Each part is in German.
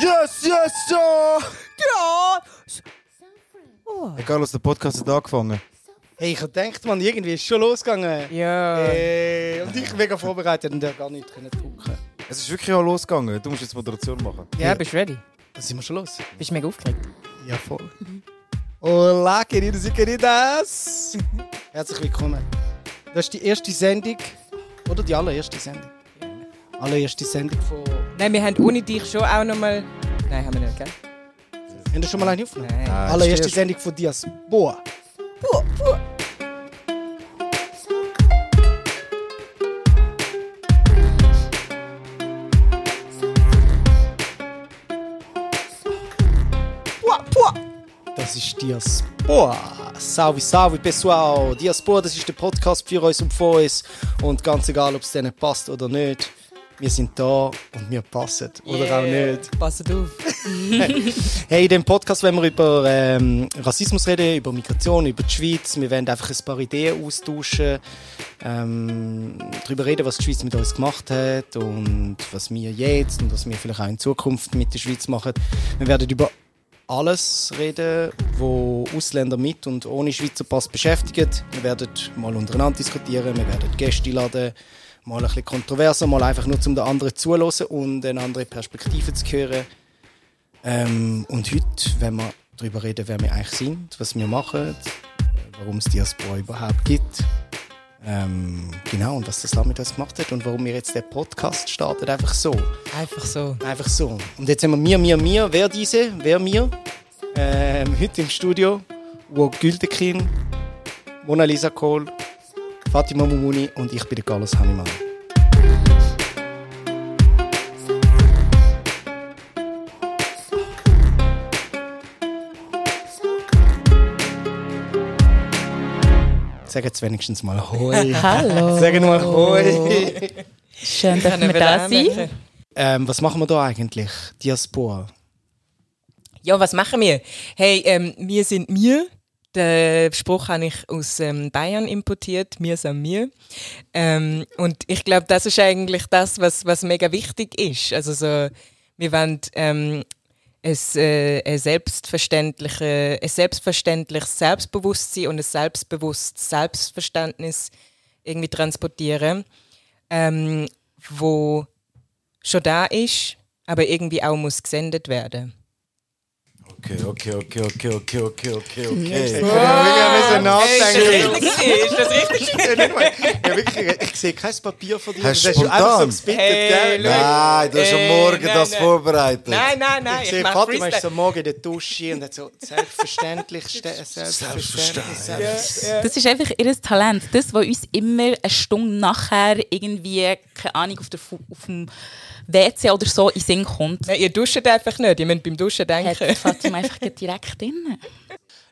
Yes, yes, ja! Ja! Egal, was der Podcast hat angefangen. Hey, ich gedacht, man, irgendwie ist schon losgegangen. Ja. Hey, und ich mega vorbereitet und der gar nicht können drucken. Es ist wirklich auch losgegangen. Du musst jetzt Moderation machen. Ja, bist du ready? Da sind wir schon los. Bist du mega aufgeregt? Ja, voll. Olá, queridos e queridas! Herzlich willkommen. Das ist die erste Sendung, oder die allererste Sendung? Allererste Sendung von. Nein, wir haben ohne dich schon auch nochmal. Nein, haben wir nicht, gell? Haben wir schon mal eine aufgenommen? Nein. Ah, Allererste stimmt. Sendung von Diaspora. Pua, pua. Das ist Diaspora. Salve, salve, pessoal. Diaspora, das ist der Podcast für uns und von uns. Und ganz egal, ob es denen passt oder nicht, wir sind da und wir passen. Oder auch nicht. Passt auf. Hey, in dem Podcast wollen wir über ähm, Rassismus reden, über Migration, über die Schweiz. Wir werden einfach ein paar Ideen austauschen, ähm, darüber reden, was die Schweiz mit uns gemacht hat und was wir jetzt und was wir vielleicht auch in Zukunft mit der Schweiz machen. Wir werden über alles reden, wo Ausländer mit und ohne Schweizer Pass beschäftigt. Wir werden mal untereinander diskutieren, wir werden Gäste laden, mal ein bisschen kontroverser, mal einfach nur zum den anderen zuhören und eine andere Perspektive zu hören. Ähm, und heute wenn wir darüber reden, wer wir eigentlich sind, was wir machen, warum es Diaspora überhaupt gibt. Ähm, genau, und was das Land mit uns gemacht hat und warum wir jetzt den Podcast starten. Einfach so. Einfach so. Einfach so. Und jetzt haben wir mir, mir, mir. Wer diese? Wer mir? Ähm, heute im Studio Ugo Güldekin, Mona Lisa Kohl, Fatima Mumuni und ich bin der Carlos Hannemann. Sagen jetzt wenigstens mal Hoi. Hallo. Sagen mal Hoi. Schön, dass wir da sind. Ähm, was machen wir da eigentlich? Diaspora. Ja, was machen wir? Hey, ähm, wir sind wir. Den Spruch habe ich aus ähm, Bayern importiert. Wir sind wir. Ähm, und ich glaube, das ist eigentlich das, was, was mega wichtig ist. Also so, wir wollen ähm, ein, äh, ein, selbstverständliche, ein selbstverständliches Selbstbewusstsein und ein selbstbewusstes Selbstverständnis irgendwie transportieren, ähm, wo schon da ist, aber irgendwie auch muss gesendet werden. Okay, okay, okay, okay, okay, okay, okay, okay. Ich habe nachdenken. Ist das richtig? Ja, wirklich, ich sehe kein Papier von dir. Hast du Das hast du einfach so spontan? gespittet, Hey. Nein, du hast am Morgen nein, das nein. vorbereitet. Nein, nein, nein. Ich Ich sehe, Fatima ist so morgen in der Dusche und hat so selbstverständlich, ste- selbstverständlich, selbstverständlich. Das ist einfach ihr Talent. Das, was uns immer eine Stunde nachher irgendwie, keine Ahnung, auf, der, auf dem WC oder so in Sinn kommt, Nein, ihr duscht einfach nicht. Ihr müsst beim Duschen hat denken. Fatima einfach direkt drin.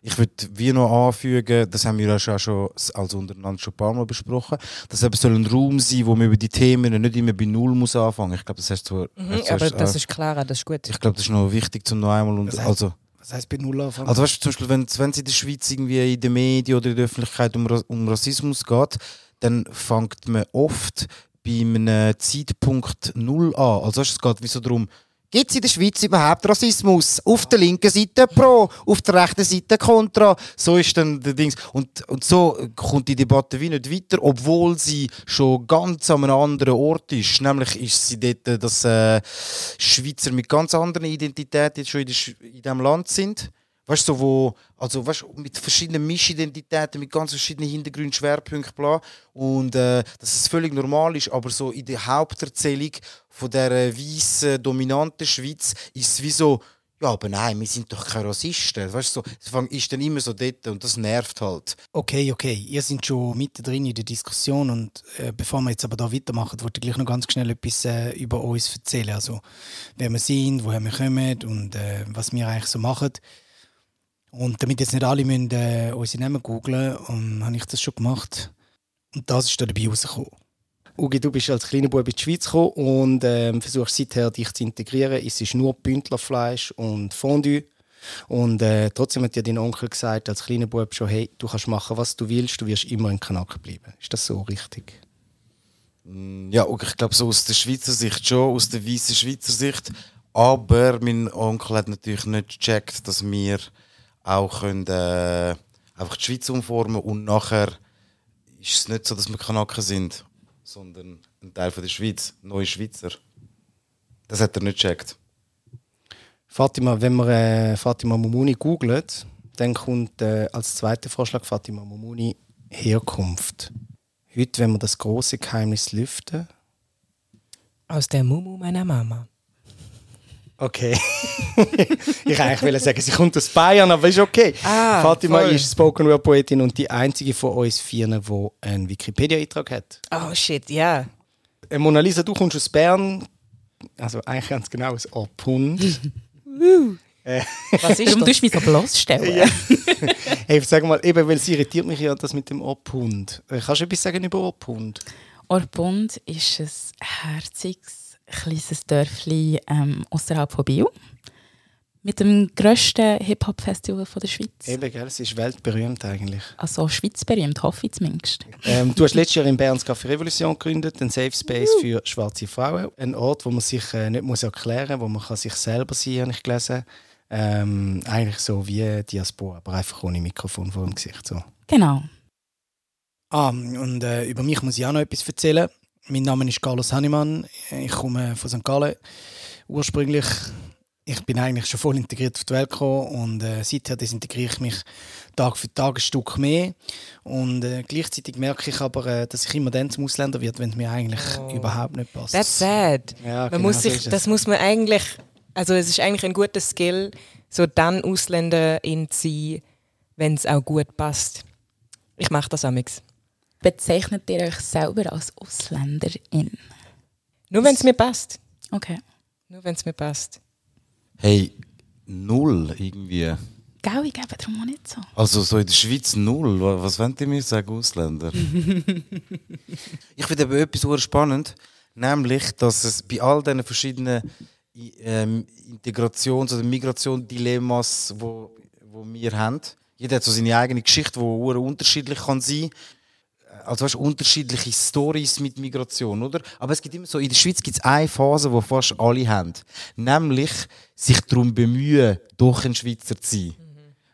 Ich würde wie noch anfügen, das haben wir ja schon, schon als untereinander schon ein paar Mal besprochen, dass so ein Raum sein, wo man über die Themen nicht immer bei Null muss anfangen. Ich glaube, das hast du. Mhm, aber das äh, ist klar, das ist gut. Ich glaube, das ist noch wichtig zum noch einmal und Das heißt- also. Was heisst bei Null anfangen? Also weißt du, zum Beispiel, wenn wenn es in der Schweiz irgendwie in den Medien oder in der Öffentlichkeit um, um Rassismus geht, dann fängt man oft einem Zeitpunkt Null an. Also es geht wie so darum, gibt es in der Schweiz überhaupt Rassismus? Auf der linken Seite pro, auf der rechten Seite kontra. So ist dann der Dings. Und, und so kommt die Debatte wie nicht weiter, obwohl sie schon ganz an einem anderen Ort ist. Nämlich ist sie dort, dass äh, Schweizer mit ganz anderen Identitäten jetzt schon in, in diesem Land sind. Weißt du, wo, also, weißt, mit verschiedenen Mischidentitäten, mit ganz verschiedenen Hintergründen, Schwerpunkten, bla. Und äh, dass es völlig normal ist, aber so in der Haupterzählung von der weißen, dominanten Schweiz ist es wie so, ja, aber nein, wir sind doch keine Rassisten. Weißt du, so, es ist dann immer so dort und das nervt halt. Okay, okay. Ihr seid schon mittendrin in der Diskussion und äh, bevor wir jetzt aber da weitermachen, wollte ich gleich noch ganz schnell etwas äh, über uns erzählen. Also, wer wir sind, woher wir kommen und äh, was wir eigentlich so machen. Und damit jetzt nicht alle müssen, äh, unsere Namen googlen, um, habe ich das schon gemacht. Und das ist da dabei rausgekommen. Ugi, du bist als kleiner Bub in die Schweiz gekommen und ähm, versuchst seither dich zu integrieren. Es ist nur Bündlerfleisch und Fondue. Und äh, trotzdem hat dir dein Onkel gesagt, als kleiner Bub schon, hey, du kannst machen, was du willst, du wirst immer ein Kanack bleiben. Ist das so richtig? Ja, und ich glaube, so aus der Schweizer Sicht schon, aus der weißen Schweizer Sicht. Aber mein Onkel hat natürlich nicht gecheckt, dass wir auch können, äh, einfach die Schweiz umformen und nachher ist es nicht so, dass wir Kanaken sind, sondern ein Teil von der Schweiz, neue Schweizer. Das hat er nicht gecheckt. Fatima, wenn man äh, Fatima Momuni googelt, dann kommt äh, als zweiter Vorschlag Fatima Momuni Herkunft. Heute, wenn wir das große Geheimnis lüften. Aus der Mumu meiner Mama. Okay. ich eigentlich wollte sagen, sie kommt aus Bayern, aber ist okay. Ah, Fatima voll. ist Spoken Word Poetin und die einzige von uns vier, die einen Wikipedia-Eintrag hat. Oh shit, ja. Äh, Mona Lisa, du kommst aus Bern. Also eigentlich ganz genau aus Ophund. Was ist Warum das? tust du mich so bloßstellen? Ja. hey, sag mal, eben, weil es irritiert mich ja das mit dem Ophund. Äh, Kannst du etwas sagen über Ophund? Orbund ist ein herziges, kleines Dörfli ähm, außerhalb von Biel. Mit dem grössten Hip-Hop-Festival von der Schweiz. Eben, gell, es ist weltberühmt eigentlich. Also schweizberühmt, hoffe ich zumindest. Ähm, du hast letztes Jahr in Bern das Café Revolution gegründet, ein Safe Space für schwarze Frauen. Ein Ort, wo man sich äh, nicht muss erklären muss, wo man kann sich selber sein habe ich gelesen. Ähm, eigentlich so wie Diaspora, aber einfach ohne Mikrofon vor dem Gesicht. So. Genau. Ah, und äh, über mich muss ich auch noch etwas erzählen. Mein Name ist Carlos Hannemann. Ich komme von St. Gallen. Ursprünglich, ich bin eigentlich schon voll integriert auf die Welt gekommen und äh, seither desintegriere ich mich Tag für Tag ein Stück mehr. Und äh, gleichzeitig merke ich aber, äh, dass ich immer dann zum Ausländer wird, wenn es mir eigentlich überhaupt nicht passt. That's sad. Ja, man genau muss so sich, ist es. das muss man eigentlich, also es ist eigentlich ein guter Skill, so dann Ausländerin zu sein, wenn es auch gut passt. Ich mache das amix. Bezeichnet ihr euch selber als Ausländerin? Nur wenn es mir passt. Okay. Nur wenn es mir passt. Hey, null irgendwie. Gell, ich gebe darum auch nicht so. Also so in der Schweiz null. Wa- Was wollt ihr mir sagen, Ausländer? ich finde aber etwas sehr spannend, nämlich, dass es bei all diesen verschiedenen ähm, Integrations- oder Migrationsdilemmas, wo, wo wir haben, jeder hat so seine eigene Geschichte, die unterschiedlich kann sein also weißt, unterschiedliche Stories mit Migration, oder? Aber es gibt immer so, in der Schweiz gibt es eine Phase, die fast alle haben. Nämlich sich darum bemühen, doch ein Schweizer zu sein.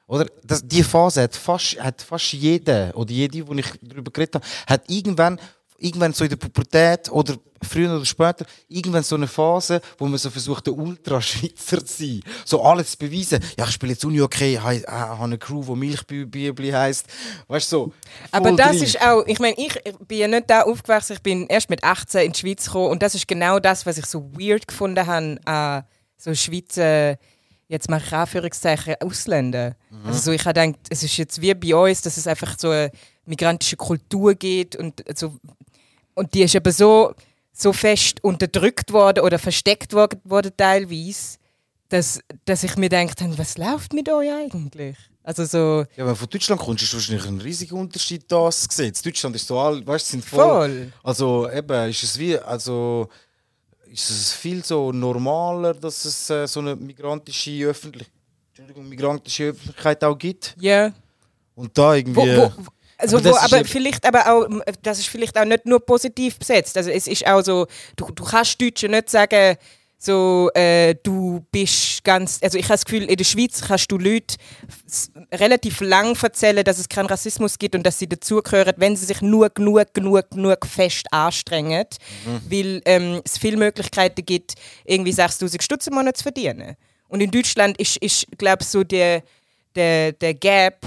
Oder? Das, die Phase hat fast, hat fast jeder, oder jede, die ich darüber geredet habe, hat irgendwann, irgendwann so in der Pubertät oder früher oder später, irgendwann so eine Phase, wo man so versucht, der Ultraschweizer zu sein. So alles zu beweisen. Ja, ich spiele jetzt Uni okay, ich habe eine Crew, die Milchbübli heisst. Weißt du, so. Aber das drin. ist auch, ich meine, ich bin ja nicht da aufgewachsen, ich bin erst mit 18 in die Schweiz gekommen und das ist genau das, was ich so weird gefunden habe an so Schweizer, jetzt mache ich Anführungszeichen, Ausländer. Also so, ich habe gedacht, es ist jetzt wie bei uns, dass es einfach so eine migrantische Kultur gibt und so und die ist aber so, so fest unterdrückt worden oder versteckt worden, worden teilweise, dass, dass ich mir gedacht habe, was läuft mit euch eigentlich? Also so, Ja, wenn du von Deutschland kommst, ist wahrscheinlich ein riesiger Unterschied das gesehen. In Deutschland ist so all, weißt, sind voll, Voll. Also eben, ist es wie, also ist es viel so normaler, dass es äh, so eine migrantische Öffentlich Entschuldigung, migrantische Öffentlichkeit auch gibt. ja. Und da irgendwie. Wo, wo, also Aber wo, ist aber vielleicht aber auch, das ist vielleicht auch nicht nur positiv besetzt. Also es ist auch so, du, du kannst Deutschen nicht sagen, so, äh, du bist ganz, also ich habe das Gefühl, in der Schweiz kannst du Leute relativ lang erzählen, dass es keinen Rassismus gibt und dass sie dazugehören, wenn sie sich nur genug, genug, genug fest anstrengen, weil ähm, es viele Möglichkeiten gibt, irgendwie 6000 Stutz im Monat zu verdienen. Und in Deutschland ist, ist glaube ich, so der, der, der Gap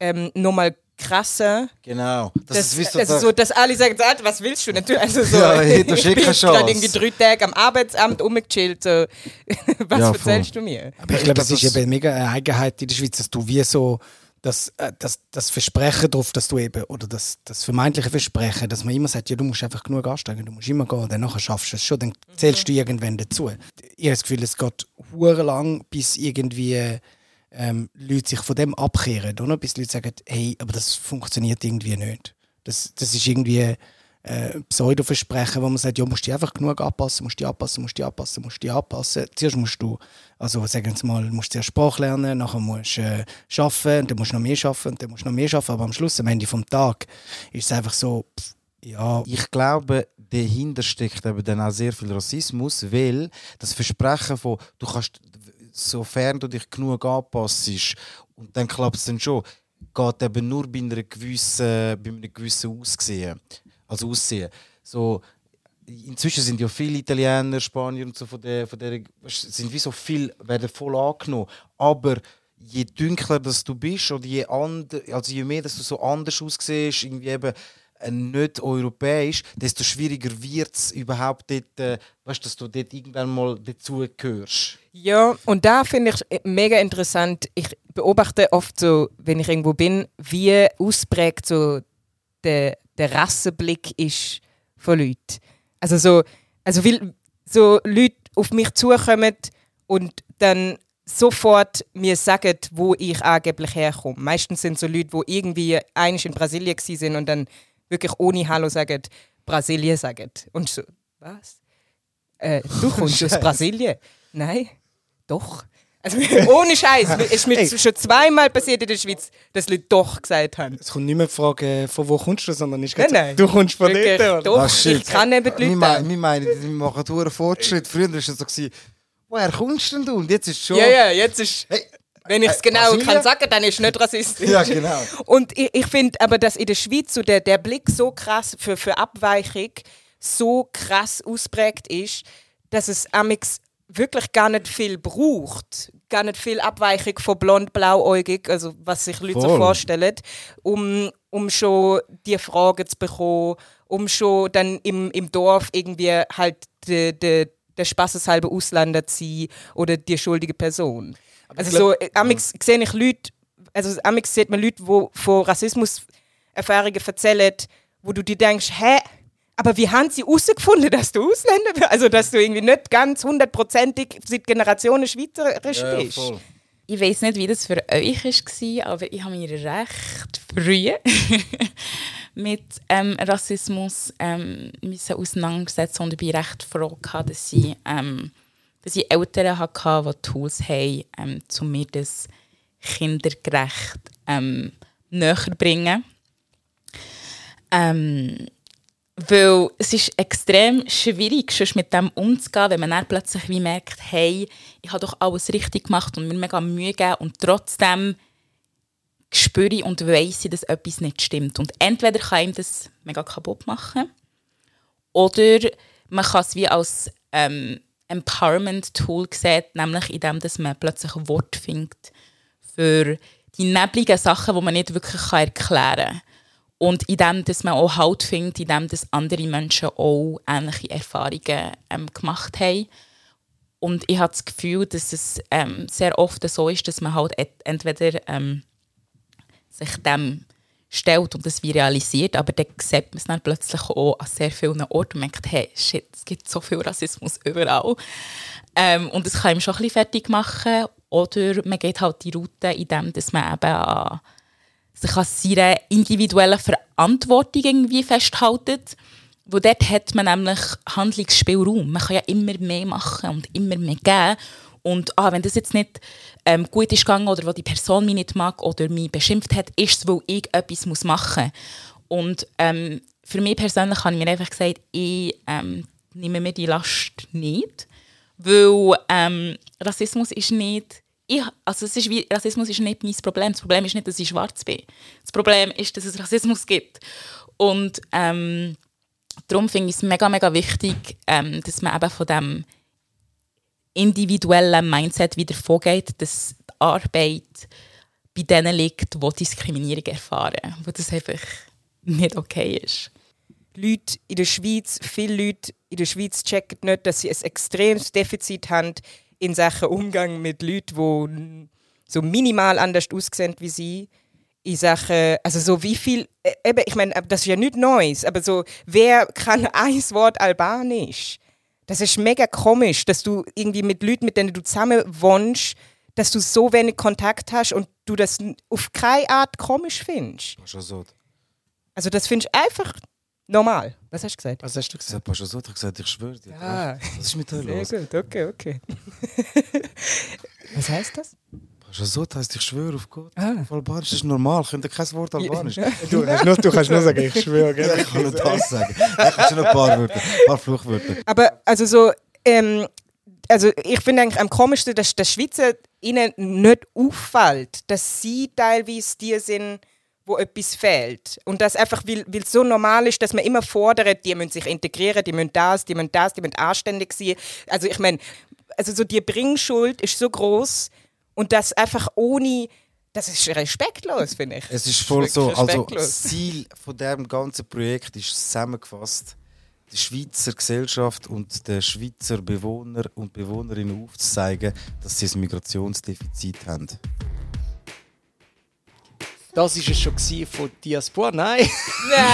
ähm, nochmal krasser. genau. Das, Das, ist wie so, also so, dass alle sagen, so, Alter, was willst du? Natürlich, also so, Ja, hey, du ich bin gerade irgendwie drei Tage am Arbeitsamt rumgechillt. So. Was Ja, erzählst du mir? Aber ich glaube, es das ist eben mega eine Eigenheit in der Schweiz, dass du wie so das, äh, das, das Versprechen darauf, dass du eben, oder das, das vermeintliche Versprechen, dass man immer sagt, ja, du musst einfach genug anstrengen, du musst immer gehen, dann nachher schaffst du es schon, dann zählst du irgendwann dazu. Ich habe das Gefühl, es geht hure lang, bis irgendwie ähm, Leute sich von dem abkehren, oder? Bis Leute sagen, hey, aber das funktioniert irgendwie nicht. Das, das ist irgendwie äh, Pseudo-Versprechen, wo man sagt, ja, musst dich einfach genug anpassen, musst dich anpassen, musst dich anpassen, musst dich anpassen. Zuerst musst du, also sagen wir mal, musst zuerst Sprache lernen, nachher musst du äh, arbeiten, dann musst du noch mehr arbeiten, und dann musst du noch mehr arbeiten, aber am Schluss, am Ende vom Tag, ist es einfach so, pff, ja, ich glaube, dahinter steckt eben dann auch sehr viel Rassismus, weil das Versprechen von, du kannst, sofern du dich genug anpasst, und dann klappt es dann schon, geht eben nur bei, einer gewissen, bei einem gewissen Aussehen. Also Aussehen. So, inzwischen sind ja viele Italiener, Spanier und so von der, von der sind wie so viel, werden voll angenommen. Aber je dunkler dass du bist oder je, and, also je mehr dass du so anders aussiehst, irgendwie eben nicht europäisch, desto schwieriger wird es überhaupt dort, äh, weißt, dass du dort irgendwann mal dazugehörst. Ja, und da finde ich äh, mega interessant. Ich beobachte oft so, wenn ich irgendwo bin, wie ausprägt so der, der Rassenblick ist von Leuten. Also so, also will so Leute auf mich zukommen und dann sofort mir sagen, wo ich angeblich herkomme. Meistens sind so Leute, die irgendwie einig in Brasilien sind und dann wirklich ohne Hallo sagen, Brasilien sagen. Und so, was? Äh, du kommst aus Brasilien? Nein, doch. Also, ohne Scheiß. Es ist mir schon zweimal passiert in der Schweiz, dass Leute doch gesagt haben. Es kommt nicht mehr die Frage, von wo kommst du, sondern ist nein, nein. du kommst von Wirklich, dort. Doch, shit. ich kann eben die Wir, Leute. mein, wir meinen, wir machen einen Fortschritt. Früher war es so, gewesen, woher kommst denn du? Und jetzt ist es schon... Ja, ja, jetzt ist. Hey, Wenn ich es äh, genau Brasilien? kann sagen, dann ist es nicht rassistisch. Ja, genau. Und ich, ich finde aber, dass in der Schweiz so der, der Blick so krass für, für Abweichung so krass ausprägt ist, dass es amix wirklich gar nicht viel braucht. Gar nicht viel Abweichung von blond, blauäugig, also was sich Leute so Voll. vorstellen, um, um schon die Fragen zu bekommen, um schon dann im, im Dorf irgendwie halt de, de, der Spaßeshalber Ausländer zu sein oder die schuldige Person. Also so, äh, amix sehe ich Leute, also amix sieht man Leute, die von Rassismuserfahrungen erzählen, wo du dir denkst, hä, aber wie haben sie herausgefunden, dass du Ausländer bist? Also, dass du irgendwie nicht ganz hundertprozentig seit Generationen Schweizerisch Ja, bist. voll. Ich weiß nicht, wie das für euch war, aber ich habe mich recht früh mit ähm, Rassismus ähm, müssen auseinandersetzen und ich bin recht froh, gehabt, dass ich, ähm, dass ich Eltern hatte, die Tools haben, ähm, um mir das kindergerecht ähm, näher zu bringen. Ähm, weil es ist extrem schwierig, sonst mit dem umzugehen, wenn man dann plötzlich wie merkt, hey, ich habe doch alles richtig gemacht und mir mega Mühe gegeben und trotzdem spüre ich und weiss ich, dass etwas nicht stimmt. Und entweder kann ihm das mega kaputt machen oder man kann es wie als ähm, Empowerment-Tool sehen, nämlich indem dass man plötzlich ein Wort findet für die nebligen Sachen, die man nicht wirklich erklären kann. Und indem dass man auch Halt findet, indem dass andere Menschen auch ähnliche Erfahrungen ähm, gemacht haben. Und ich habe das Gefühl, dass es ähm, sehr oft so ist, dass man halt entweder ähm, sich dem stellt und das wie realisiert, aber dann sieht man es dann plötzlich auch an sehr vielen Orten und merkt, hey, shit, es gibt so viel Rassismus überall. Ähm, und das kann ihm schon ein bisschen fertig machen. Oder man geht halt die Route, indem dass man eben an sich an seiner individuellen Verantwortung irgendwie festhaltet. Wo dort hat man nämlich Handlungsspielraum. Man kann ja immer mehr machen und immer mehr geben. Und ah, wenn das jetzt nicht ähm, gut ist gegangen oder wo die Person mich nicht mag oder mich beschimpft hat, ist es, weil ich etwas muss machen muss. Und ähm, für mich persönlich habe ich mir einfach gesagt, ich ähm, nehme mir die Last nicht. Weil ähm, Rassismus ist nicht. Ich, also es ist wie, Rassismus ist nicht mein Problem. Das Problem ist nicht, dass ich schwarz bin. Das Problem ist, dass es Rassismus gibt. Und ähm, darum finde ich es mega, mega wichtig, ähm, dass man eben von dem individuellen Mindset wieder vorgeht, dass die Arbeit bei denen liegt, die Diskriminierung erfahren, wo das einfach nicht okay ist. Leute in der Schweiz, viele Leute in der Schweiz checken nicht, dass sie ein extremes Defizit haben in Sachen Umgang mit Leuten, die so minimal anders aussehen wie sie. In Sachen, also so wie viel, äh, eben, ich meine, das ist ja nichts Neues, aber so, wer kann ein Wort Albanisch? Das ist mega komisch, dass du irgendwie mit Leuten, mit denen du zusammen wohnst, dass du so wenig Kontakt hast und du das auf keine Art komisch findest. Schon so. Also das findest du einfach normal. Was hast du gesagt? Was hast du gesagt? hat schon so gesagt, ich schwöre dir. Ah. Was ist mit dir Sehr los? gut, okay, okay. Was heißt das? Das heisst, ich schwöre auf Gott. Auf Albanisch das ist normal, könnt ihr kein Wort Albanisch? Du kannst nur, du kannst nur sagen, ich schwöre, gell? ich kann nur das sagen. Ich kann schon noch ein paar Wörter, ein paar Fluchwörter. Aber also so, ähm, also ich finde eigentlich am komischsten, dass der Schweizer ihnen nicht auffällt, dass sie teilweise die sind, wo etwas fehlt. Und das einfach, weil weil es so normal ist, dass man immer fordert, die müssen sich integrieren, die müssen das, die müssen das, die müssen anständig sein. Also ich meine, also so die Bringschuld ist so groß und das einfach ohne, das ist respektlos, finde ich. Es ist voll so, also das Ziel von diesem ganzen Projekt ist zusammengefasst, der Schweizer Gesellschaft und den Schweizer Bewohner und Bewohnerinnen aufzuzeigen, dass sie ein Migrationsdefizit haben. Das war es schon von Diaspora. Nein! Nein,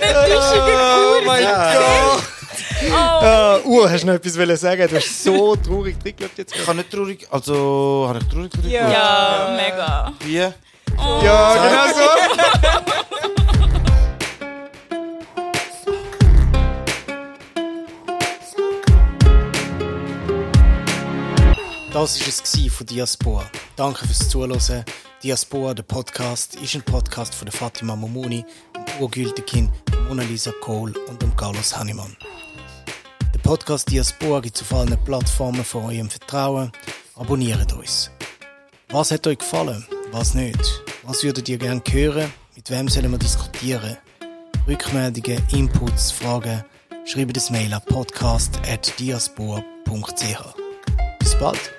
das ist Oh mein Gott! Oh. Uhr, hast du noch etwas wollen sagen? Du hast so traurig reingeschaut jetzt. Ich habe nicht traurig, also habe ich traurig drin Ja. Ja, mega. Wie? Ja, genau so. Das war es von Diaspora. Danke fürs Zuhören. Diaspora, der Podcast, ist ein Podcast von der Fatima Momuni, dem urgültigen Mona Lisa Kohl und dem Carlos Hannemann. Podcast Diaspora gibt es auf allen Plattformen von eurem Vertrauen. Abonniert uns. Was hat euch gefallen? Was nicht? Was würdet ihr gerne hören? Mit wem sollen wir diskutieren? Rückmeldungen, Inputs, Fragen? Schreibt das Mail an podcast.diaspora.ch. Bis bald!